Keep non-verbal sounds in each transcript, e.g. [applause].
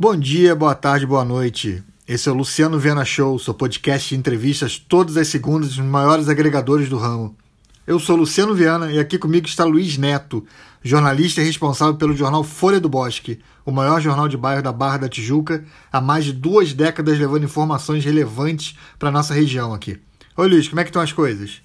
Bom dia, boa tarde, boa noite. Esse é o Luciano Viana Show, seu podcast de entrevistas todas as segundas dos maiores agregadores do ramo. Eu sou Luciano Viana e aqui comigo está Luiz Neto, jornalista responsável pelo jornal Folha do Bosque, o maior jornal de bairro da Barra da Tijuca, há mais de duas décadas levando informações relevantes para nossa região aqui. Oi Luiz, como é que estão as coisas?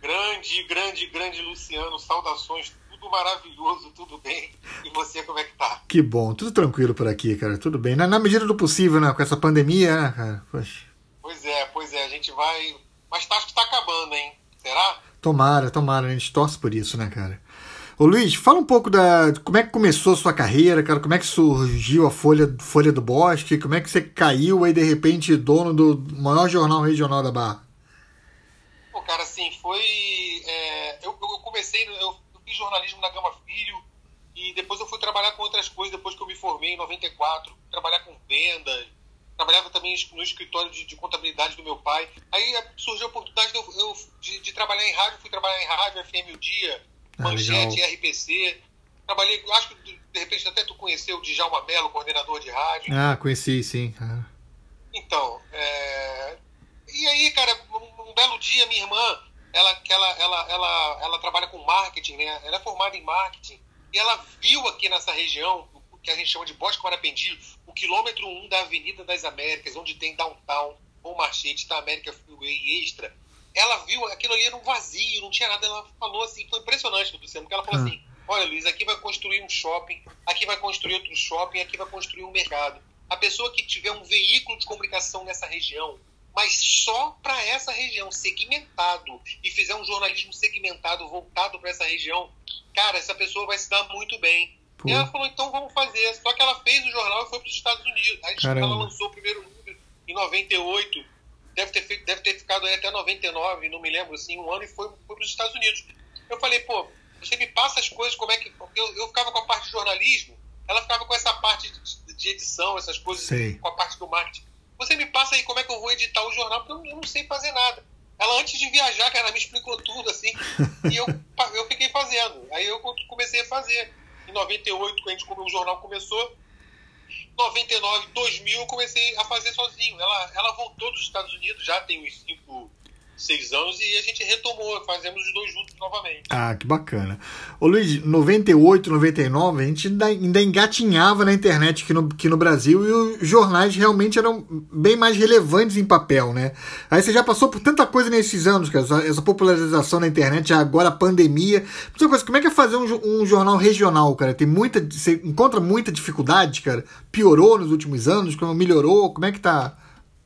Grande, grande, grande Luciano, saudações maravilhoso, tudo bem. E você, como é que tá? Que bom, tudo tranquilo por aqui, cara, tudo bem. Na, na medida do possível, né? Com essa pandemia, né, cara? Poxa. Pois é, pois é, a gente vai. Mas tá, acho que tá acabando, hein? Será? Tomara, tomara, a gente torce por isso, né, cara? Ô Luiz, fala um pouco da. Como é que começou a sua carreira, cara? Como é que surgiu a Folha, Folha do Bosque? Como é que você caiu aí, de repente, dono do maior jornal regional da Barra? Pô, cara, assim, foi. É, eu, eu comecei. Eu fiz jornalismo na Gama Filho e depois eu fui trabalhar com outras coisas depois que eu me formei em 94, trabalhar com vendas, trabalhava também no escritório de, de contabilidade do meu pai. Aí surgiu a oportunidade de, eu, de, de, trabalhar em rádio, fui trabalhar em rádio, FM O Dia, ah, Manchete, legal. RPC. Trabalhei, acho que de repente até tu conheceu o Djalma Mello, coordenador de rádio. Ah, conheci, sim. Ah. Então, é... e aí, cara, um, um belo dia, minha irmã ela, que ela, ela, ela, ela trabalha com marketing, né? Ela é formada em marketing e ela viu aqui nessa região, o que a gente chama de Bosque Marapendi, o quilômetro 1 da Avenida das Américas, onde tem Downtown, ou Marchete, da América Freeway Extra. Ela viu aquilo ali era um vazio, não tinha nada. Ela falou assim, foi impressionante, Luciano, porque ela falou ah. assim: olha, Luiz, aqui vai construir um shopping, aqui vai construir outro shopping, aqui vai construir um mercado. A pessoa que tiver um veículo de comunicação nessa região, mas só para essa região, segmentado, e fizer um jornalismo segmentado, voltado para essa região, cara, essa pessoa vai se dar muito bem. Pô. E ela falou, então vamos fazer. Só que ela fez o jornal e foi para os Estados Unidos. Aí Caramba. ela lançou o primeiro número em 98, deve ter, feito, deve ter ficado aí até 99, não me lembro, assim, um ano, e foi, foi para os Estados Unidos. Eu falei, pô, você me passa as coisas, como é que. Eu, eu ficava com a parte de jornalismo, ela ficava com essa parte de, de edição, essas coisas, Sei. com a parte do marketing. Você me passa aí como é que eu vou editar o jornal, porque eu não sei fazer nada. Ela, antes de viajar, cara, me explicou tudo, assim, [laughs] e eu, eu fiquei fazendo. Aí eu comecei a fazer. Em 98, quando a gente, o jornal começou, 99, 2000, eu comecei a fazer sozinho. Ela, ela voltou dos Estados Unidos, já tem uns cinco seis anos e a gente retomou, fazemos os dois juntos novamente. Ah, que bacana. Ô Luiz, 98, 99, a gente ainda, ainda engatinhava na internet aqui no, aqui no Brasil e os jornais realmente eram bem mais relevantes em papel, né? Aí você já passou por tanta coisa nesses anos, cara, essa, essa popularização na internet, agora a pandemia. Coisa, como é que é fazer um, um jornal regional, cara? Tem muita, você encontra muita dificuldade, cara? Piorou nos últimos anos? Melhorou? Como é que tá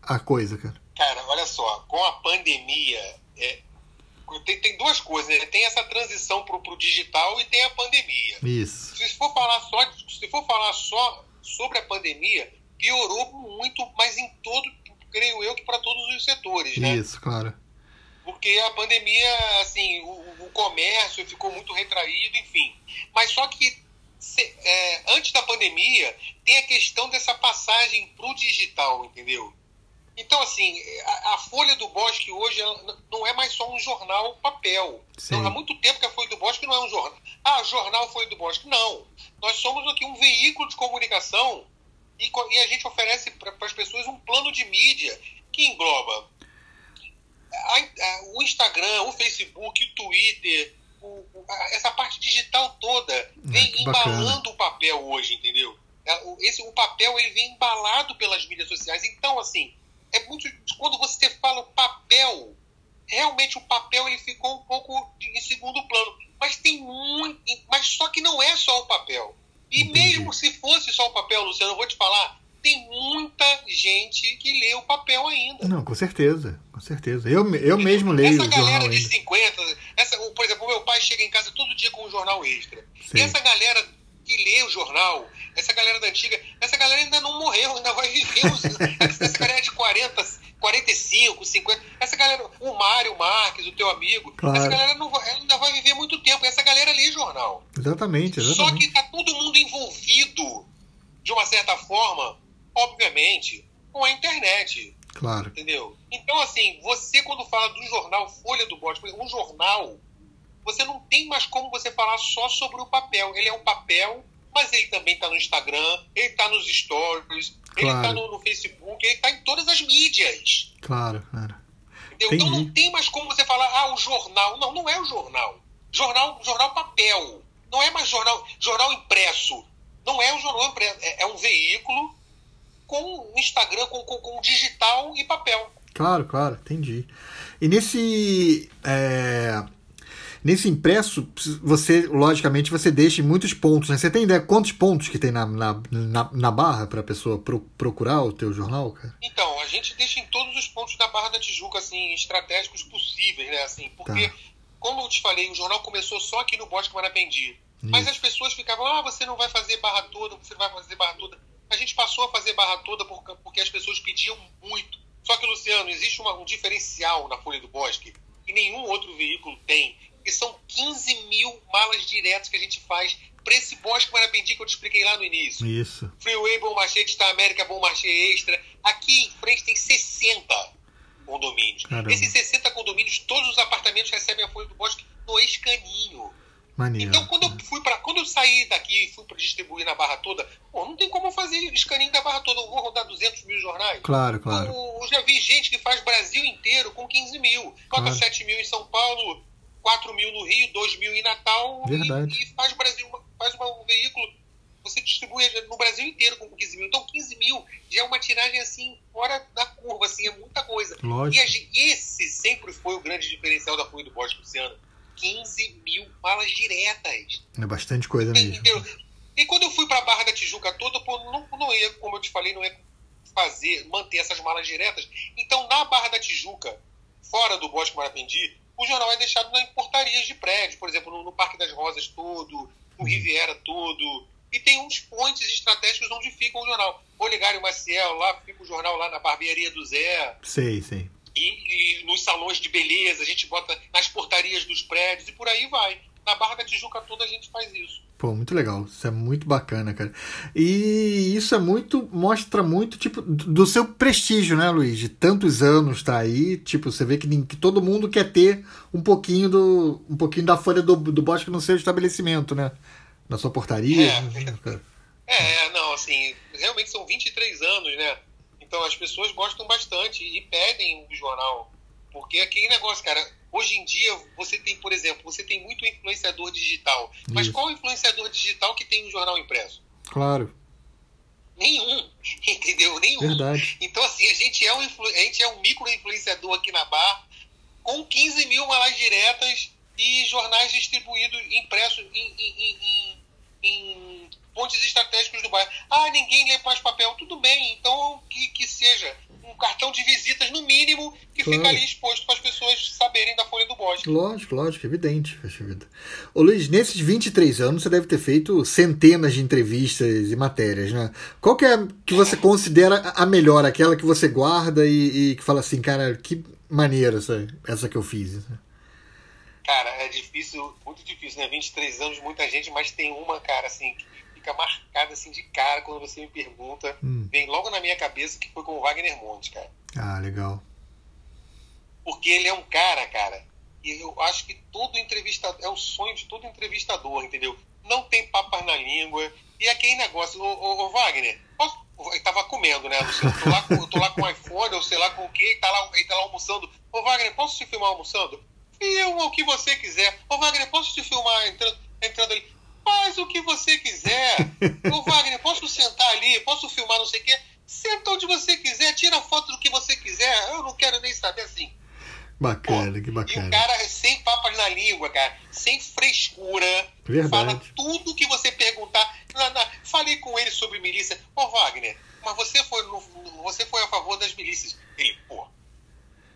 a coisa, cara? Cara, olha só, com a pandemia, é, tem, tem duas coisas, né? Tem essa transição pro, pro digital e tem a pandemia. Isso. Se for falar só, se for falar só sobre a pandemia, piorou muito, mas em todo, creio eu, que para todos os setores, né? Isso, claro. Porque a pandemia, assim, o, o comércio ficou muito retraído, enfim. Mas só que se, é, antes da pandemia, tem a questão dessa passagem pro digital, entendeu? Então, assim, a, a, Folha do Bosque hoje não é mais só um jornal papel. Então, há muito tempo que a Folha do Bosque não é um jornal. Ah, jornal Folha do Bosque. Não. Nós somos aqui um veículo de comunicação e, e a gente oferece para as pessoas um plano de mídia que engloba a, a, o Instagram, o Facebook, o Twitter, o, essa parte digital toda ah, vem embalando o papel hoje, entendeu? É, esse, o papel ele vem embalado pelas mídias sociais. Então, assim, é muito quando você fala o papel, realmente o papel ele ficou um pouco em segundo plano, mas tem muito, mas só que não é só o papel. E mesmo se fosse só o papel, Luciano, eu vou te falar, tem muita gente que lê o papel ainda. Não, com certeza, com certeza. Eu, eu mesmo leio essa galera de 50, essa, por exemplo, o meu pai chega em casa todo dia com um jornal extra. Sim. E essa galera que lê o jornal, essa galera da antiga, essa galera ainda não morreu, ainda vai viver. [laughs] essa galera de 40, 45, 50. Essa galera, o Mário Marques, o teu amigo, claro. essa galera não, ainda vai viver muito tempo. Essa galera lê jornal. Exatamente, exatamente. Só que tá todo mundo envolvido, de uma certa forma, obviamente, com a internet. Claro. Entendeu? Então, assim, você quando fala do jornal Folha do Bote, um jornal, você não tem mais como você falar só sobre o papel. Ele é um papel mas ele também está no Instagram, ele está nos stories, claro. ele está no, no, Facebook, ele está em todas as mídias. Claro, claro. Então não tem mais como você falar, ah, o jornal. Não, não é o jornal. Jornal, jornal papel. Não é mais jornal, jornal impresso. Não é um jornal impresso. É, é um veículo com Instagram, com, com, com digital e papel. Claro, claro, entendi. E nesse. É, nesse impresso, você, logicamente, você deixa muitos pontos. Né? Você tem ideia quantos pontos que tem na, na, na, na barra para a pessoa pro, procurar o teu jornal, cara? Então, a gente deixa em todos os pontos da Barra da Tijuca, assim, estratégicos possíveis, né? Assim, porque, tá. como eu te falei, o jornal começou só aqui no Bosque Marapendi. Mas as pessoas ficavam, ah, você não vai fazer barra toda, você não vai fazer barra toda. A gente passou a fazer barra toda porque as pessoas pediam muito. Só que, Luciano, existe uma, um diferencial na Folha do Bosque que nenhum outro veículo tem, que são 15 mil malas diretas que a gente faz para esse Bosque Marapendi que eu te expliquei lá no início. Isso. Freeway Bom Marché, Está América Bom Marché Extra. Aqui em frente tem 60 condomínios. Caramba. Esses 60 condomínios, todos os apartamentos recebem a Folha do Bosque no escaninho. Maneiro. Então, quando eu fui para quando eu saí daqui e fui para distribuir na barra toda, pô, não tem como eu fazer escaninho da barra toda. Eu vou rodar 200 mil jornais. Claro, claro. Eu, eu já vi gente que faz Brasil inteiro com 15 mil. Bota claro. 7 mil em São Paulo, 4 mil no Rio, 2 mil em Natal. Verdade. E, e faz Brasil, faz um veículo. Você distribui no Brasil inteiro com 15 mil. Então, 15 mil já é uma tiragem assim, fora da curva, assim, é muita coisa. Lógico. E esse sempre foi o grande diferencial da Folha do Bosque Luciano 15 mil malas diretas. É bastante coisa mesmo. E quando eu fui para a Barra da Tijuca toda, pô, não, não ia, como eu te falei, não ia fazer, manter essas malas diretas. Então, na Barra da Tijuca, fora do Bosque Marapendi, o jornal é deixado em portarias de prédio, por exemplo, no, no Parque das Rosas todo, no uhum. Riviera todo. E tem uns pontos estratégicos onde fica o jornal. Olegário Maciel, lá fica o jornal lá na barbearia do Zé. Sei, sei e, e, nos salões de beleza, a gente bota nas portarias dos prédios e por aí vai. Na Barra da Tijuca toda a gente faz isso. Pô, muito legal. Isso é muito bacana, cara. E isso é muito. mostra muito, tipo, do seu prestígio, né, Luiz? De tantos anos tá aí. Tipo, você vê que, que todo mundo quer ter um pouquinho do. um pouquinho da folha do, do bosque no seu estabelecimento, né? Na sua portaria. É, é, não, assim, realmente são 23 anos, né? Então as pessoas gostam bastante e pedem o jornal. Porque aquele negócio, cara, hoje em dia você tem, por exemplo, você tem muito influenciador digital. Mas Isso. qual influenciador digital que tem um jornal impresso? Claro. Nenhum, [laughs] entendeu? Nenhum. Verdade. Então, assim, a gente é um, a gente é um micro influenciador aqui na Bar, com 15 mil malas diretas e jornais distribuídos, impressos em, em, em, em pontos estratégicos do bairro. Ah, ninguém lê mais papel. Tudo bem, então que, que seja um cartão de visitas, no mínimo, que claro. fica ali exposto para as pessoas saberem da Folha do Bosque. Lógico, lógico, evidente. Ô Luiz, nesses 23 anos você deve ter feito centenas de entrevistas e matérias, né? Qual que é que você considera a melhor, aquela que você guarda e, e que fala assim, cara, que maneira essa, essa que eu fiz? Cara, é difícil, muito difícil, né? 23 anos, muita gente, mas tem uma, cara, assim, fica marcada assim de cara quando você me pergunta. Hum. Vem logo na minha cabeça que foi com o Wagner Monte, cara. Ah, legal. Porque ele é um cara, cara, e eu acho que todo entrevistador, é o sonho de todo entrevistador, entendeu? Não tem papas na língua. E aquele negócio, ô, ô, ô Wagner, posso, ele tava comendo, né? Eu tô lá, eu tô lá com o iPhone, ou sei lá com o que, ele tá lá, ele tá lá almoçando. Ô Wagner, posso te filmar almoçando? Filma o que você quiser. Ô Wagner, posso te filmar entrando, entrando ali? Faz o que você quiser. [laughs] Ô Wagner, posso sentar ali? Posso filmar não sei o quê? Senta onde você quiser, tira foto do que você quiser. Eu não quero nem saber assim. Bacana, Pô, que bacana. E o cara sem papas na língua, cara, sem frescura. Verdade. Fala tudo que você perguntar. Na, na, falei com ele sobre milícia. Ô Wagner, mas você foi, no, você foi a favor das milícias. Ele, pô,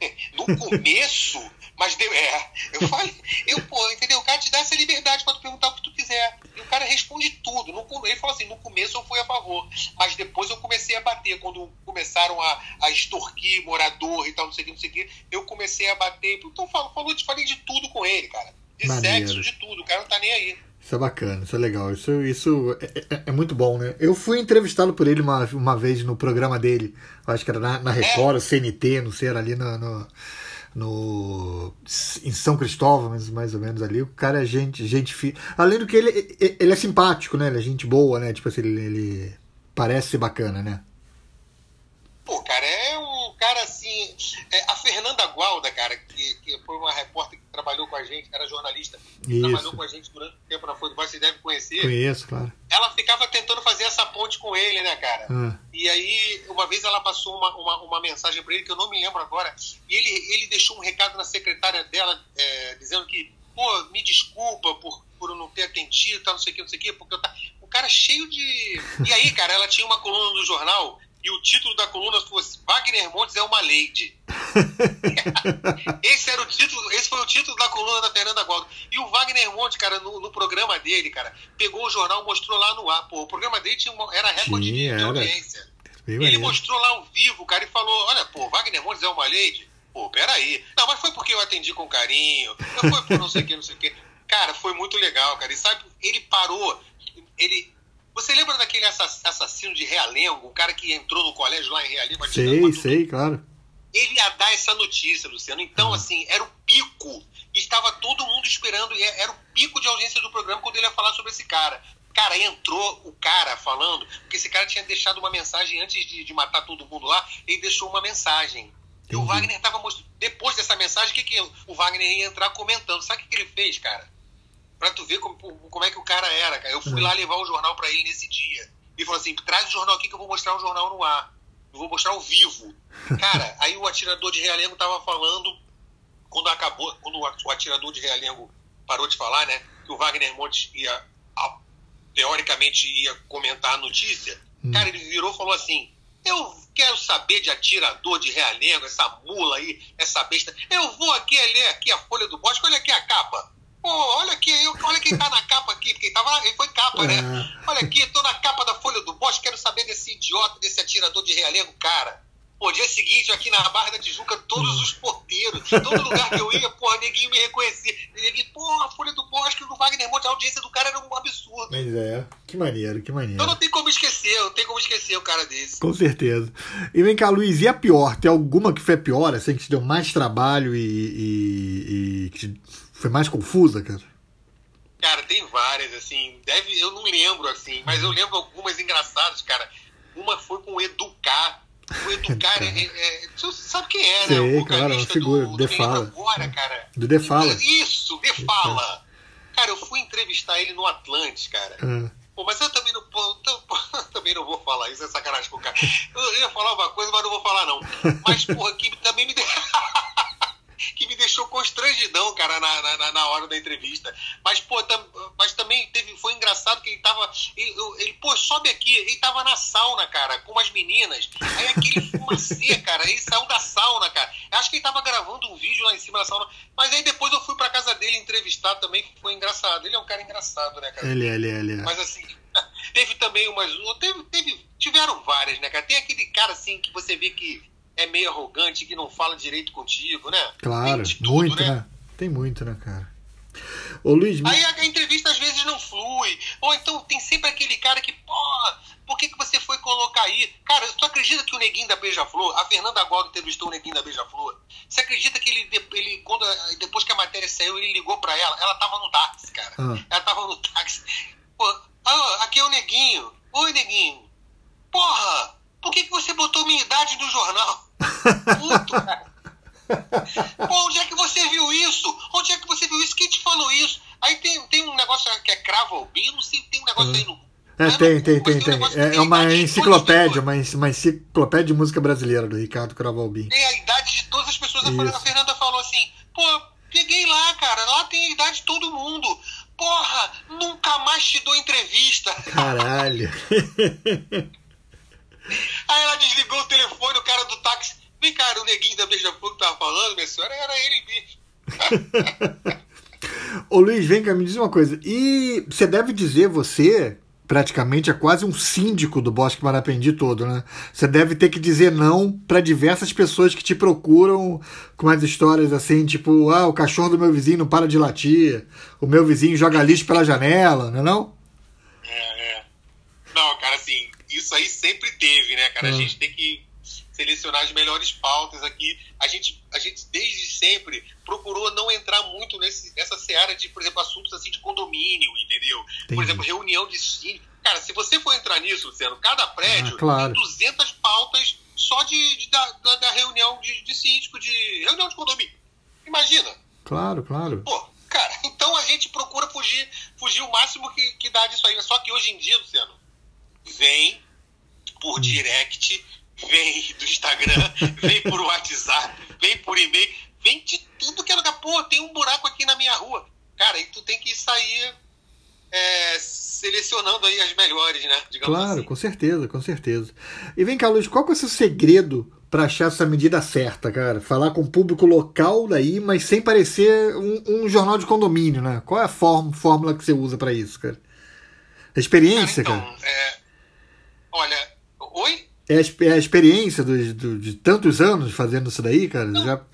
[laughs] no começo, mas deu, é, eu falei, eu, pô, entendeu? O cara te dá essa liberdade para tu perguntar o que tu quiser. E o cara responde tudo. No, ele falou assim: no começo eu fui a favor, mas depois eu comecei a bater. Quando começaram a, a extorquir morador e tal, não sei o que, não sei o que, eu comecei a bater. Então falou, falou, falei de tudo com ele, cara. De Maneiro. sexo, de tudo. O cara não tá nem aí. Isso é bacana, isso é legal. Isso, isso é, é, é, muito bom, né? Eu fui entrevistado por ele uma, uma vez no programa dele. Acho que era na, na Record, é. CNT, não sei, era ali no, no no em São Cristóvão, mais, mais ou menos ali. O cara é gente, gente fi... Além do que ele, ele é simpático, né? Ele é gente boa, né? Tipo assim, ele, ele parece bacana, né? Pô, cara, é um cara assim. É, a Fernanda Gualda, cara, que, que foi uma repórter que trabalhou com a gente, era jornalista, Isso. trabalhou com a gente durante o tempo na Folha você deve conhecer. Conheço, claro. Ela ficava tentando fazer essa ponte com ele, né, cara? Ah. E aí, uma vez ela passou uma, uma, uma mensagem para ele, que eu não me lembro agora, e ele, ele deixou um recado na secretária dela, é, dizendo que, pô, me desculpa por, por não ter atendido, tá, não sei o que, não sei o que, porque eu tá. O cara cheio de. E aí, cara, ela tinha uma coluna no jornal e o título da coluna fosse Wagner Montes é uma lady. [laughs] esse era o título, esse foi o título da coluna da Fernanda Gualdo. E o Wagner Montes, cara, no, no, programa dele, cara, pegou o jornal, mostrou lá no ar. Pô, o programa dele tinha uma, era recorde de, de audiência. Ele mostrou lá ao vivo, cara, e falou: Olha, pô, Wagner Montes é uma lady. Pô, peraí. Não, mas foi porque eu atendi com carinho. Não foi por não sei o que, não sei o que. Cara, foi muito legal, cara. E sabe, ele parou. Ele, você lembra daquele assassino de Realengo, o cara que entrou no colégio lá em Realengo? Sei, sei, claro. Ele ia dar essa notícia, Luciano. Então, ah. assim, era o pico. Estava todo mundo esperando, era o pico de audiência do programa quando ele ia falar sobre esse cara. Cara, entrou o cara falando, porque esse cara tinha deixado uma mensagem antes de, de matar todo mundo lá, ele deixou uma mensagem. Entendi. E o Wagner estava mostrando. Depois dessa mensagem, o que, que o Wagner ia entrar comentando? Sabe o que, que ele fez, cara? Pra tu ver como, como é que o cara era, cara. Eu fui uhum. lá levar o jornal para ele nesse dia. Ele falou assim: traz o jornal aqui que eu vou mostrar o jornal no ar. Eu vou mostrar ao vivo. [laughs] Cara, aí o atirador de Realengo tava falando, quando acabou, quando o atirador de Realengo parou de falar, né? Que o Wagner Montes ia, teoricamente, ia comentar a notícia. Hum. Cara, ele virou e falou assim: Eu quero saber de atirador de Realengo, essa mula aí, essa besta. Eu vou aqui ler aqui a folha do bosque, olha aqui a capa. Pô, olha aqui, eu, olha quem tá na capa aqui, porque ele, tava, ele foi capa, né? É. Olha aqui, tô na capa da Folha do Bosque, quero saber desse idiota, desse atirador de realengo, cara. Pô, dia seguinte, aqui na Barra da Tijuca, todos os porteiros, todo lugar que eu ia, porra, neguinho me reconhecia. Neguinho, porra, a Folha do Bosque do Wagner Monte, a audiência do cara era um absurdo. Mas é, que maneiro, que maneiro. Então não tem como esquecer, não tem como esquecer o cara desse. Com certeza. E vem cá, Luiz, e a pior? Tem alguma que foi pior, assim, que te deu mais trabalho e, e, e que foi mais confusa, cara? Cara, tem várias, assim. Deve, eu não lembro, assim, mas eu lembro algumas engraçadas, cara. Uma foi com o Educar. O Educar, [laughs] é, é, você sabe quem é, né? Sei, o claro, uma figura, do, do Defala. Agora, cara. Do Defala. Isso, Defala. Cara, eu fui entrevistar ele no Atlantis, cara. Ah. Pô, mas eu também não, [laughs] eu também não vou falar isso, é sacanagem com o cara. Eu ia falar uma coisa, mas não vou falar, não. Mas, porra, que também me [laughs] deu. Que me deixou constrangidão, cara, na, na, na hora da entrevista. Mas, pô, tam, mas também teve, foi engraçado que ele tava. Ele, ele, pô, sobe aqui, ele tava na sauna, cara, com umas meninas. Aí aquele [laughs] fumacê, cara, ele saiu da sauna, cara. Acho que ele tava gravando um vídeo lá em cima da sauna. Mas aí depois eu fui pra casa dele entrevistar também, que foi engraçado. Ele é um cara engraçado, né, cara? Ele, é, ele, é, ele. É. Mas assim. [laughs] Teve também umas. Teve, teve, tiveram várias, né, cara? Tem aquele cara assim que você vê que é meio arrogante, que não fala direito contigo, né? Claro, tudo, muito, né? né? Tem muito, né, cara? Ô, Luiz. Aí a, entrevista às vezes não flui. Ou então tem sempre aquele cara que, pô, por que, que você foi colocar aí? Cara, tu acredita que o neguinho da Beija-Flor, a Fernanda agora entrevistou o neguinho da Beija-Flor? Você acredita que ele, ele quando, depois que a matéria saiu, ele ligou pra ela? Ela tava no táxi, cara. Ah. Ela tava no táxi. Pô, ah, aqui é o neguinho. Oi, neguinho. Porra, por que, que você botou minha idade no jornal? Puto, cara. Pô, onde é que você viu isso? Onde é que você viu isso? Quem te falou isso? Aí tem, tem um negócio que é cravo albino, tem um negócio aí no. É, é tem, tem, tem, tem. É, é uma enciclopédia, uma, uma enciclopédia de música brasileira do Ricardo Cravalbim. Tem a idade de todas as pessoas. Isso. A Fernanda falou assim: pô, peguei lá, cara, lá tem a idade de todo mundo. Porra, nunca mais te dou entrevista. Caralho. [laughs] Aí ela desligou o telefone, o cara do. Vem, cara, o neguinho da Beija-Flor que tava falando, minha senhora, era ele mesmo. [laughs] Ô Luiz, vem cá, me diz uma coisa. E você deve dizer, você praticamente é quase um síndico do Bosque Marapendi todo, né? Você deve ter que dizer não para diversas pessoas que te procuram com umas histórias assim, tipo, ah, o cachorro do meu vizinho não para de latir, o meu vizinho joga lixo pela janela, não é não? É, é. Não, cara, assim, isso aí sempre teve, né, cara? A hum. gente tem que selecionar as melhores pautas aqui. A gente, a gente desde sempre procurou não entrar muito nesse, nessa seara de, por exemplo, assuntos assim de condomínio, entendeu? Entendi. Por exemplo, reunião de síndico. Cara, se você for entrar nisso, Luciano, cada prédio ah, claro. tem 200 pautas só de, de da, da, da, reunião de, de síndico, de reunião de condomínio. Imagina. Claro, claro. Pô, cara, [laughs] então a gente procura fugir, fugir o máximo que, que dá disso aí. Só que hoje em dia, Luciano, vem por hum. direct, vem do Instagram, [laughs] vem por WhatsApp, vem por e-mail, vem de tudo que é lugar. Pô, tem um buraco aqui na minha rua. Cara, e tu tem que sair é, selecionando aí as melhores, né? Digamos claro, assim. com certeza, com certeza. E vem cá, Luiz, qual que é o seu segredo para achar essa medida certa, cara? Falar com o público local daí, mas sem parecer um, um jornal de condomínio, né? Qual é a fórmula que você usa para isso, cara? A experiência, cara? Então, cara. É... Olha, oi? É a, experiência do, do, de tantos anos fazendo isso daí, cara? Não, Já...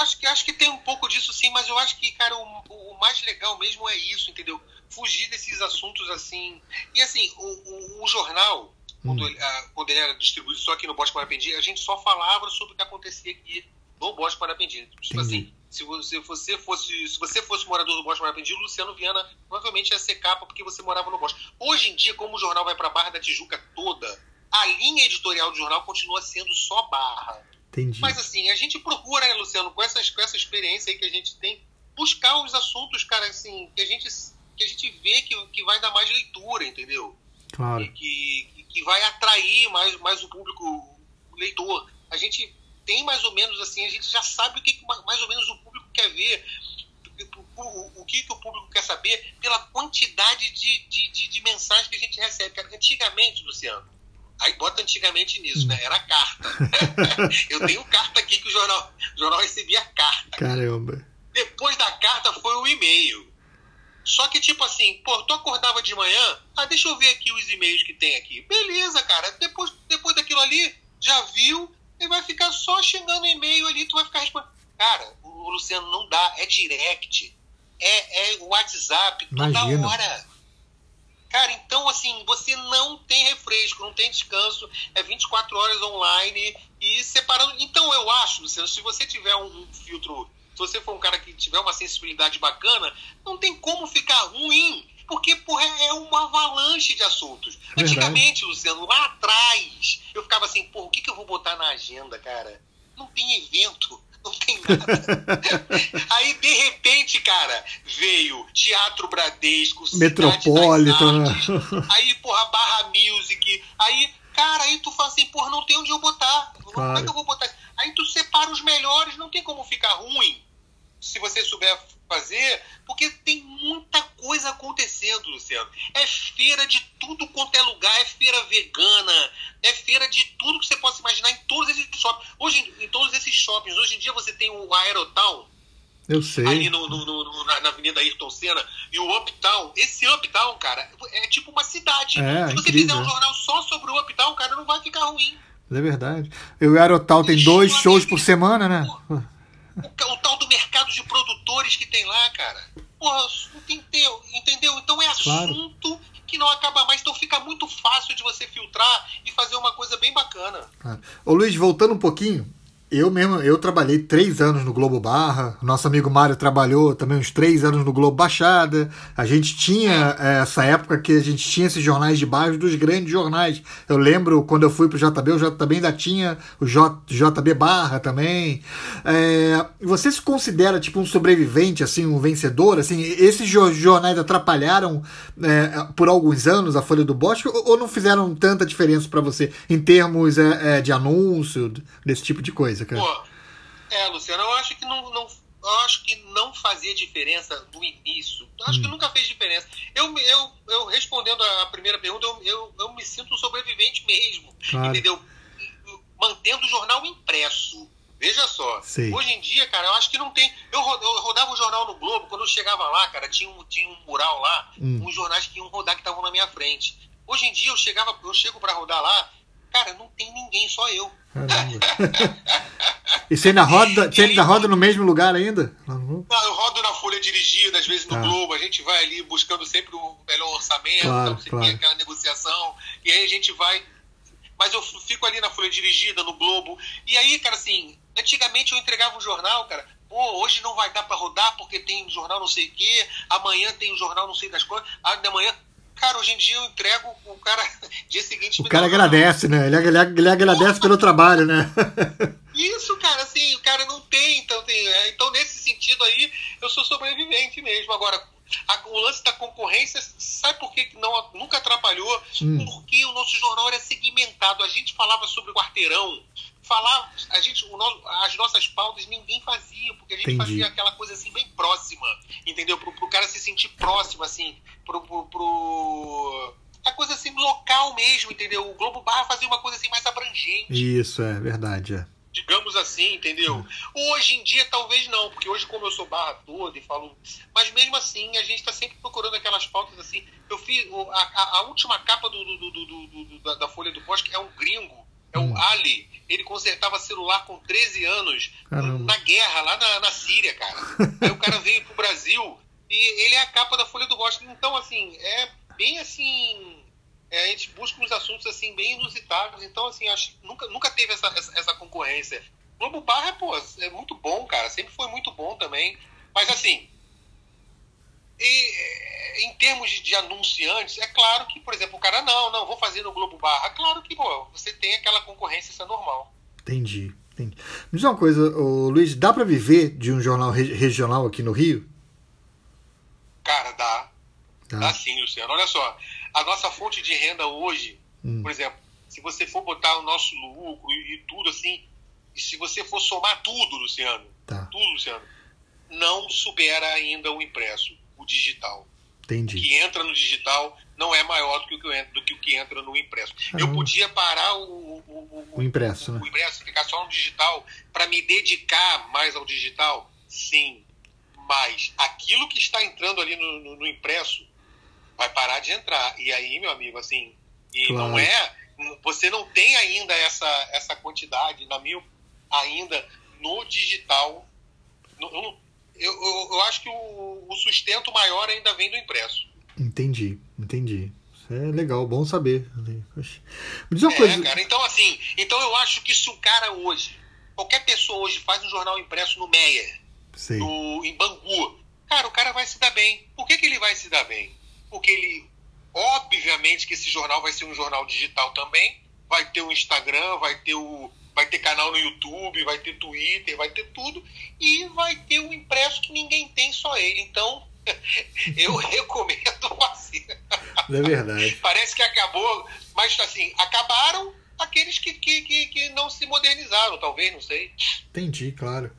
acho, que, acho que tem um pouco disso sim, mas eu acho que, cara, o, o mais legal mesmo é isso, entendeu? Fugir desses assuntos assim. E assim, o, o, o jornal, quando, hum. ele, a, quando ele era distribuído só aqui no Bosque Marapendi, a gente só falava sobre o que acontecia aqui no Bosque Marapendi. Tipo assim, se você, você fosse, se você fosse morador do Bosque Marapendi, o Luciano Viana provavelmente ia ser capa porque você morava no Bosque. Hoje em dia, como o jornal vai para a Barra da Tijuca toda, a linha editorial do jornal continua sendo só Barra. Entendi. Mas assim, a gente procura, né, Luciano, com, essas, com essa experiência aí que a gente tem, buscar os assuntos, cara, assim, que a gente, que a gente vê que, que vai dar mais leitura, entendeu? Claro. E que, que vai atrair mais, mais o público o leitor. A gente tem mais ou menos assim, a gente já sabe o que mais ou menos o público quer ver, o, o, o que, que o público quer saber pela quantidade de, de, de, de mensagens que a gente recebe. Antigamente, Luciano, Aí bota antigamente nisso, né? Era carta. [laughs] eu tenho carta aqui que o jornal, o jornal recebia carta. Caramba. Depois da carta foi o e-mail. Só que, tipo assim, pô, tu acordava de manhã, ah, deixa eu ver aqui os e-mails que tem aqui. Beleza, cara. Depois, depois daquilo ali, já viu, e vai ficar só xingando e-mail ali, tu vai ficar respondendo. Cara, o Luciano não dá, é direct, é, é WhatsApp, toda Imagina. hora. Cara, então assim, você não tem refresco, não tem descanso, é 24 horas online e separando. Então eu acho, Luciano, se você tiver um filtro, se você for um cara que tiver uma sensibilidade bacana, não tem como ficar ruim. Porque, porra, é uma avalanche de assuntos. Verdade. Antigamente, Luciano, lá atrás, eu ficava assim, porra, o que, que eu vou botar na agenda, cara? Não tem evento não tem nada. [laughs] aí, de repente, cara, veio Teatro Bradesco, Metropolitan. aí, porra, Barra Music. Aí, cara, aí tu fala assim, porra, não tem onde eu botar. Claro. Como é que eu vou botar? Aí tu separa os melhores, não tem como ficar ruim se você souber fazer, porque tem muita coisa acontecendo, Luciano. É feira de tudo quanto é lugar, é feira vegana, é feira de tudo que você possa imaginar em todos esses shoppings. Hoje, em todos esses shoppings, hoje em dia você tem o Aerotown. Eu sei. Ali no, no, no, na, Avenida Ayrton Senna. E o Uptown, esse Uptown, cara, é tipo uma cidade. É, Se você incrível. fizer um jornal só sobre o Uptown, cara, não vai ficar ruim. É verdade. E o Aerotown tem dois shows por semana, né? O, o, tal do mercado de produtores que tem lá, cara. Porra, entendeu? entendeu? Então é assunto claro. que não acaba mais. Então fica muito fácil de você filtrar e fazer uma coisa bem bacana. Claro. Ô Luiz, voltando um pouquinho, eu mesmo, eu trabalhei três anos no Globo Barra, nosso amigo Mário trabalhou também uns três anos no Globo Baixada. A gente tinha é, essa época que a gente tinha esses jornais de baixo dos grandes jornais. Eu lembro quando eu fui pro JB, o JB ainda tinha o J, JB Barra também. É, você se considera tipo um sobrevivente, assim, um vencedor? Assim, esses jornais atrapalharam é, por alguns anos a Folha do Bosque ou não fizeram tanta diferença para você em termos é, é, de anúncio, desse tipo de coisa? Coisa, cara. Pô, é, Luciano, eu acho que não, não, eu acho que não fazia diferença no início. Eu acho hum. que nunca fez diferença. Eu, eu, eu respondendo a primeira pergunta, eu, eu, eu me sinto um sobrevivente mesmo. Claro. Entendeu? Mantendo o jornal impresso. Veja só, hoje em dia, cara, eu acho que não tem. Eu, eu rodava o jornal no Globo, quando eu chegava lá, cara, tinha um, tinha um mural lá, hum. uns jornais que iam rodar que estavam na minha frente. Hoje em dia eu chegava, eu chego para rodar lá, cara, não tem ninguém, só eu. [laughs] e você ainda roda, você ainda roda no mesmo lugar ainda? Não, eu rodo na Folha Dirigida, às vezes no tá. Globo, a gente vai ali buscando sempre o melhor orçamento, claro, então, claro. tem aquela negociação, e aí a gente vai. mas eu fico ali na Folha Dirigida, no Globo. E aí, cara, assim, antigamente eu entregava um jornal, cara, pô, hoje não vai dar para rodar porque tem jornal não sei o quê, amanhã tem um jornal não sei das coisas, amanhã Cara, hoje em dia eu entrego, o cara, [laughs] dia seguinte... O cara agradece, né? Ele, ele, ele agradece pelo trabalho, né? [laughs] Isso, cara, assim, o cara não tem, então, tem, é, então nesse sentido aí, eu sou sobrevivente mesmo. Agora, a, o lance da concorrência, sabe por que não, nunca atrapalhou? Hum. Porque o nosso jornal era segmentado. A gente falava sobre o quarteirão, falar a gente o, as nossas pautas ninguém fazia porque a gente Entendi. fazia aquela coisa assim bem próxima entendeu pro, pro cara se sentir próximo assim pro, pro, pro a coisa assim local mesmo entendeu o Globo Barra fazia uma coisa assim mais abrangente isso é verdade é. digamos assim entendeu é. hoje em dia talvez não porque hoje como eu sou barra toda e falo mas mesmo assim a gente está sempre procurando aquelas pautas assim eu fiz a, a, a última capa do, do, do, do da, da Folha do Bosque é um gringo é o hum. Ali. Ele consertava celular com 13 anos Caramba. na guerra, lá na, na Síria, cara. [laughs] Aí o cara veio pro Brasil e ele é a capa da Folha do Bosque. Então, assim, é bem assim. É, a gente busca uns assuntos assim bem inusitados. Então, assim, acho que nunca, nunca teve essa, essa, essa concorrência. Globo Barra, pô, é muito bom, cara. Sempre foi muito bom também. Mas assim, e, em termos de, de, anunciantes, é claro que, por exemplo, o cara, não, não, vou fazer no Globo Barra. Claro que, pô, você tem aquela concorrência, isso é normal. Entendi, entendi. Me diz uma coisa, ô, Luiz, dá para viver de um jornal re regional aqui no Rio? Cara, dá. Dá. dá sim, Luciano. Olha só, a nossa fonte de renda hoje, hum. por exemplo, se você for botar o nosso lucro e, e tudo assim, e se você for somar tudo, Luciano, tá. tudo, Luciano, não supera ainda o impresso digital. Entendi. O que entra no digital não é maior do que o que entra, do que, o que entra no impresso. Eu podia parar o, o, o, impresso, o, né? o impresso, ficar só no digital, para me dedicar mais ao digital? Sim. Mas aquilo que está entrando ali no, no, no impresso vai parar de entrar. E aí, meu amigo, assim, e claro. não é. Você não tem ainda essa, essa quantidade, na minha, ainda no digital. No, eu não, eu, eu, eu acho que o, o, sustento maior ainda vem do impresso. Entendi, entendi. Isso é legal, bom saber. Me diz uma é, coisa. cara, então assim, então eu acho que se o cara hoje, qualquer pessoa hoje faz um jornal impresso no Meia, no, em Bangu, cara, o cara vai se dar bem. Por que, que ele vai se dar bem? Porque ele, obviamente que esse jornal vai ser um jornal digital também, vai ter o Instagram, vai ter o, vai ter canal no YouTube, vai ter Twitter, vai ter tudo, e vai ter um impresso que ninguém tem, só ele. Então, [laughs] eu [laughs] recomendo fazer. É verdade. Parece que acabou, mas assim, acabaram aqueles que, que, que, que não se modernizaram, talvez, não sei. Entendi, claro.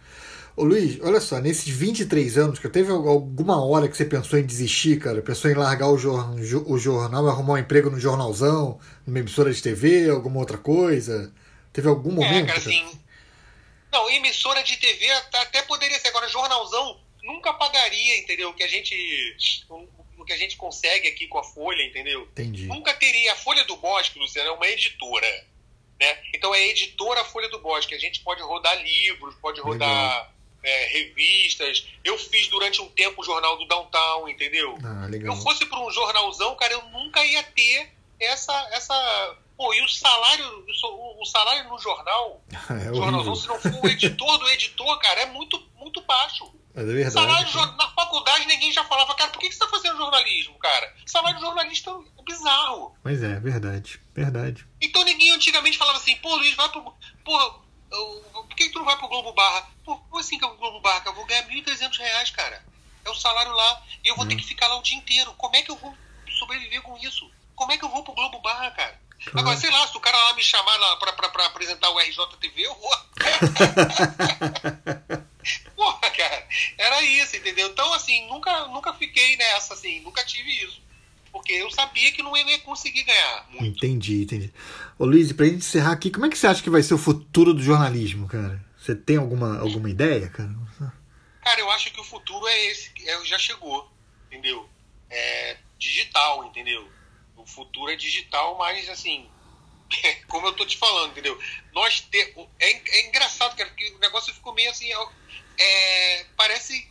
Ô Luiz, olha só, nesses 23 anos, que teve alguma hora que você pensou em desistir, cara? Pensou em largar o, jor o jornal, arrumar um emprego no jornalzão, numa emissora de TV, alguma outra coisa? Teve algum é, momento? É, cara, assim. Não, emissora de TV até poderia ser. Agora, jornalzão nunca pagaria, entendeu? O que a gente. O que a gente consegue aqui com a Folha, entendeu? Entendi. Nunca teria. A Folha do Bosque, Luciano, é uma editora. Né? Então é editora Folha do Bosque. A gente pode rodar livros, pode rodar é, revistas. Eu fiz durante um tempo o jornal do Downtown, entendeu? Ah, legal. Se eu fosse para um jornalzão, cara, eu nunca ia ter essa, essa Pô, e o salário, salário no jornal, [laughs] é jornalzão, se não for o editor do [laughs] editor, cara, é muito, muito baixo. É verdade. Salário na faculdade ninguém já falava, cara, por que, que você tá fazendo jornalismo, cara? Salário de jornalista é bizarro. Mas é, verdade, verdade. Então ninguém antigamente falava assim, pô, Luiz, vai pro. Pô, por que, que tu não vai pro Globo Barra? Pô, como assim que é o Globo Barra? Eu vou ganhar 1.300 reais, cara. É o salário lá. E eu vou hum. ter que ficar lá o dia inteiro. Como é que eu vou sobreviver com isso? Como é que eu vou pro Globo Barra, cara? Claro. Agora, sei lá, se o cara lá me chamar pra, pra, pra apresentar o RJTV, eu vou. [laughs] Porra, cara, era isso, entendeu? Então, assim, nunca, nunca fiquei nessa, assim, nunca tive isso. Porque eu sabia que não ia conseguir ganhar muito. Entendi, entendi. Ô Luiz, pra gente encerrar aqui, como é que você acha que vai ser o futuro do jornalismo, cara? Você tem alguma, alguma ideia, cara? Cara, eu acho que o futuro é esse, é, já chegou, entendeu? É digital, entendeu? Futuro é digital, mas assim, [laughs] como eu tô te falando, entendeu? Nós ter, é, é engraçado, cara, que o negócio ficou meio assim, é, parece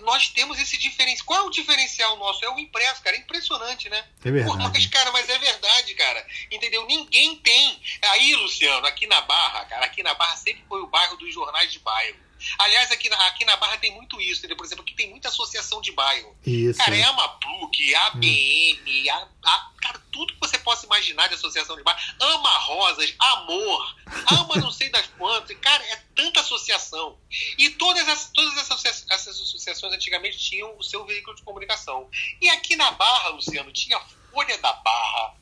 nós temos esse diferencial. Qual é o diferencial nosso? É o impresso, cara. É impressionante, né? É verdade. Pô, mas, cara, mas é verdade, cara. Entendeu? Ninguém tem. Aí, Luciano, aqui na Barra, cara, aqui na Barra sempre foi o bairro dos jornais de bairro. Aliás, aqui na, aqui na Barra tem muito isso, entendeu? Por exemplo, aqui tem muita associação de bairro. Isso. Cara, é a Mapuc, a ABM, a, a, cara, tudo que você possa imaginar de associação de bairro. Ama Rosas, Amor, ama não sei das quantas. Cara, é tanta associação. E todas, as, todas essas, essas associações antigamente tinham o seu veículo de comunicação. E aqui na Barra, Luciano, tinha Folha da Barra,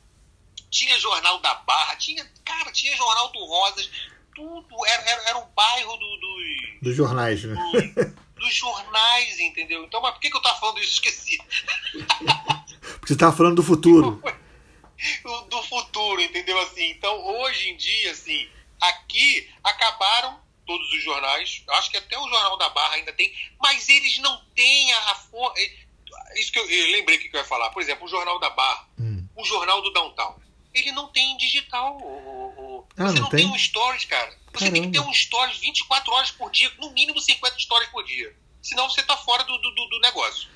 tinha Jornal da Barra, tinha, cara, tinha Jornal do Rosas, tudo, era, era, era o bairro do, dos, Dos jornais, né? do- dos jornais, entendeu? Então, mas por que, que eu tava falando isso? Esqueci. [laughs] Porque você tava falando do futuro. [laughs] Do futuro, entendeu? Assim, então, hoje em dia, assim, aqui acabaram todos os jornais. Acho que até o Jornal da Barra ainda tem, mas eles não têm a, a for- eh, Isso que eu, eu lembrei que eu ia falar. Por exemplo, o Jornal da Barra, Hum. o Jornal do Downtown. Ele não tem digital. o- o- Ah, Você não não, tem? tem? um stories, cara. Você tem que ter Caramba. um stories 24 horas por dia, no mínimo 50 stories por dia. Senão você tá fora do, do, do- do negócio.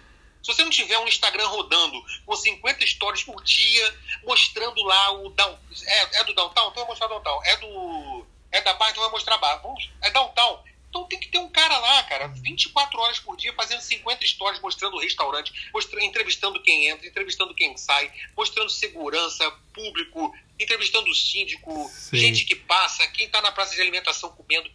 Se você não tiver um Instagram rodando com 50 stories por dia, mostrando lá o down, é, é do downtown, então vai mostrar downtown. É do é da barra, então vai mostrar barra. Vamos, é downtown. Então tem que ter um cara lá, cara, 24 horas por dia fazendo 50 stories, mostrando o restaurante, mostrando, entrevistando quem entra, entrevistando quem sai, mostrando segurança, público, entrevistando o síndico, Sim. gente que passa, quem tá na praça de alimentação comendo.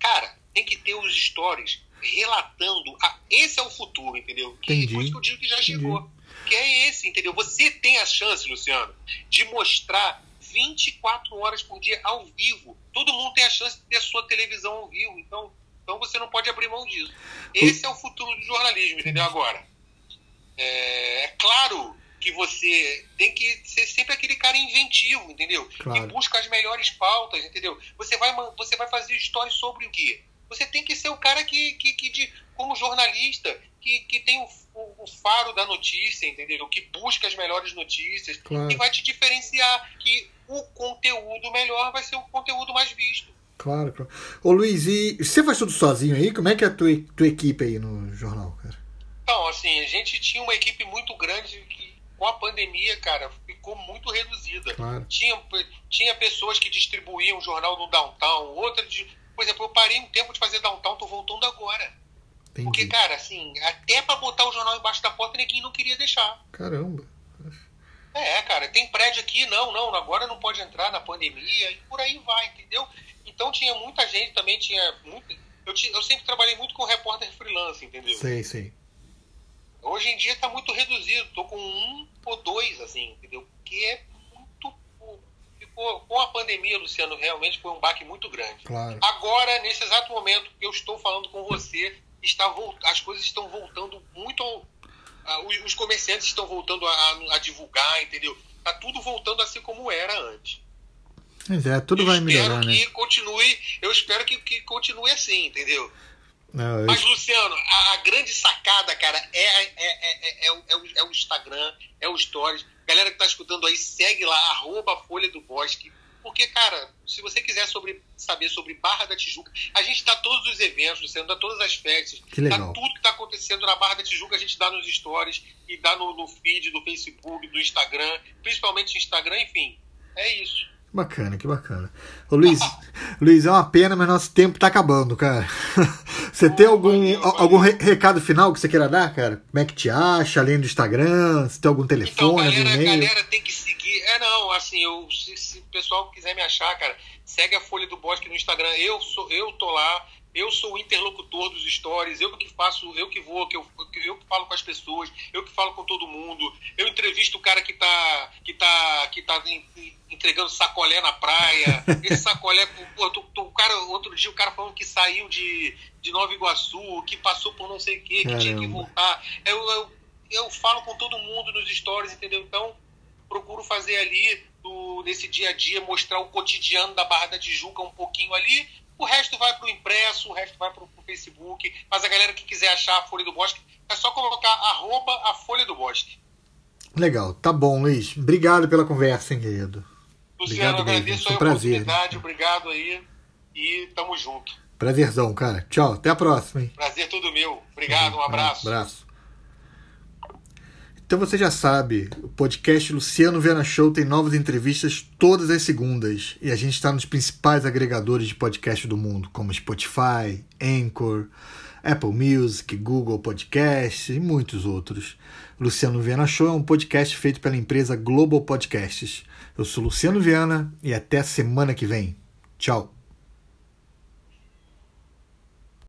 Cara, tem que ter os stories relatando. a- esse é o futuro, entendeu? Que, Entendi. Por isso que eu digo que já Entendi. chegou. Que é esse, entendeu? Você tem a chance, Luciano, de mostrar 24 horas por dia ao vivo. Todo mundo tem a chance de ter a sua televisão ao vivo. Então, então você não pode abrir mão disso. Esse é o futuro do jornalismo, entendeu? Agora, é, é claro que você tem que ser sempre aquele cara inventivo, entendeu? Claro. Que busca as melhores pautas, entendeu? Você vai, você vai fazer histórias sobre o quê? Você tem que ser o cara que, que, que de, como jornalista, que, que tem o, o- o faro da notícia, entendeu? Que busca as melhores notícias Claro. e vai te diferenciar que o conteúdo melhor vai ser o conteúdo mais visto. Claro, claro. Ô Luiz, e você faz tudo sozinho aí? Como é que é a tua, tua equipe aí no jornal, cara? Então, assim, a gente tinha uma equipe muito grande com a pandemia, cara, ficou muito reduzida. Claro. Tinha, tinha pessoas que distribuíam o jornal no downtown, outra de. Por exemplo, eu parei um tempo de fazer downtown, tô voltando agora. Porque, Entendi. cara, assim, até pra botar o jornal embaixo da porta, ninguém não queria deixar. Caramba. É, cara, tem prédio aqui, não, não, agora não pode entrar na pandemia, e por aí vai, entendeu? Então tinha muita gente também, tinha muito. Eu, eu sempre trabalhei muito com repórter freelance, entendeu? Sei, sei. Hoje em dia está muito reduzido, tô com um ou dois, assim, entendeu? Que é muito pouco. Ficou, com a pandemia, Luciano, realmente foi um baque muito grande. Claro. Agora, nesse exato momento que eu estou falando com você, está vol- as coisas estão voltando muito ao. os, comerciantes estão voltando a, a- divulgar, entendeu? Tá tudo voltando a ser como era antes. Mas é, tudo eu vai espero melhorar, né? que continue, eu espero que, que continue assim, entendeu? Não, eu- Mas, Luciano, a, a grande sacada, cara, é, é, é, é, é o, é o- é o Instagram, é o Stories. Galera que tá escutando aí, segue lá, arroba Folha do Bosque. Porque, cara, se você quiser sobre, saber sobre Barra da Tijuca, a gente dá todos os eventos, Luciano, dá todas as festas. Que legal. Dá tudo que tá acontecendo na Barra da Tijuca, a gente dá nos stories e dá no, no feed do Facebook, do Instagram, principalmente Instagram, enfim. É isso. Bacana, que bacana. Ô Luiz, [laughs] Luiz, é uma pena, mas nosso tempo tá acabando, cara. [laughs] Você tem algum, algum re- recado final que você queira dar, cara? Como é que te acha, além do Instagram? Se tem algum Então, telefone, algum galera, e-mail? galera tem que seguir. É, não, assim, eu, se, se o pessoal quiser me achar, cara, segue a Folha do Bosque no Instagram. Eu sou, eu tô lá, eu sou o interlocutor dos stories, eu que faço, eu que vou, que eu, eu que falo com as pessoas, eu que falo com todo mundo. Eu entrevisto o cara que tá, que tá, que tá en- entregando sacolé na praia. [laughs] Esse sacolé, pô, tu- tu- o cara, outro dia o cara falando que saiu de, de Nova Iguaçu, que passou por não sei o que, que tinha que voltar. Eu, eu, eu falo com todo mundo nos stories, entendeu? Então, procuro fazer ali, do, nesse dia a dia, mostrar o cotidiano da Barra da Tijuca um pouquinho ali. O resto vai pro impresso, o resto vai pro, pro Facebook. Mas a galera que quiser achar a Folha do Bosque, é só colocar arroba a Folha do Bosque. Legal, tá bom, Luiz. Obrigado pela conversa, hein, querido. Luciano, Obrigado agradeço a prazer. oportunidade, obrigado aí e tamo junto. Prazerzão, cara. Tchau, até a próxima, hein? Prazer todo meu. Obrigado, um abraço. Um abraço. Então você já sabe, o podcast Luciano Viana Show tem novas entrevistas todas as segundas e a gente está nos principais agregadores de podcast do mundo, como Spotify, Anchor, Apple Music, Google Podcasts e muitos outros. Luciano Viana Show é um podcast feito pela empresa Global Podcasts. Eu sou Luciano Viana e até semana que vem. Tchau.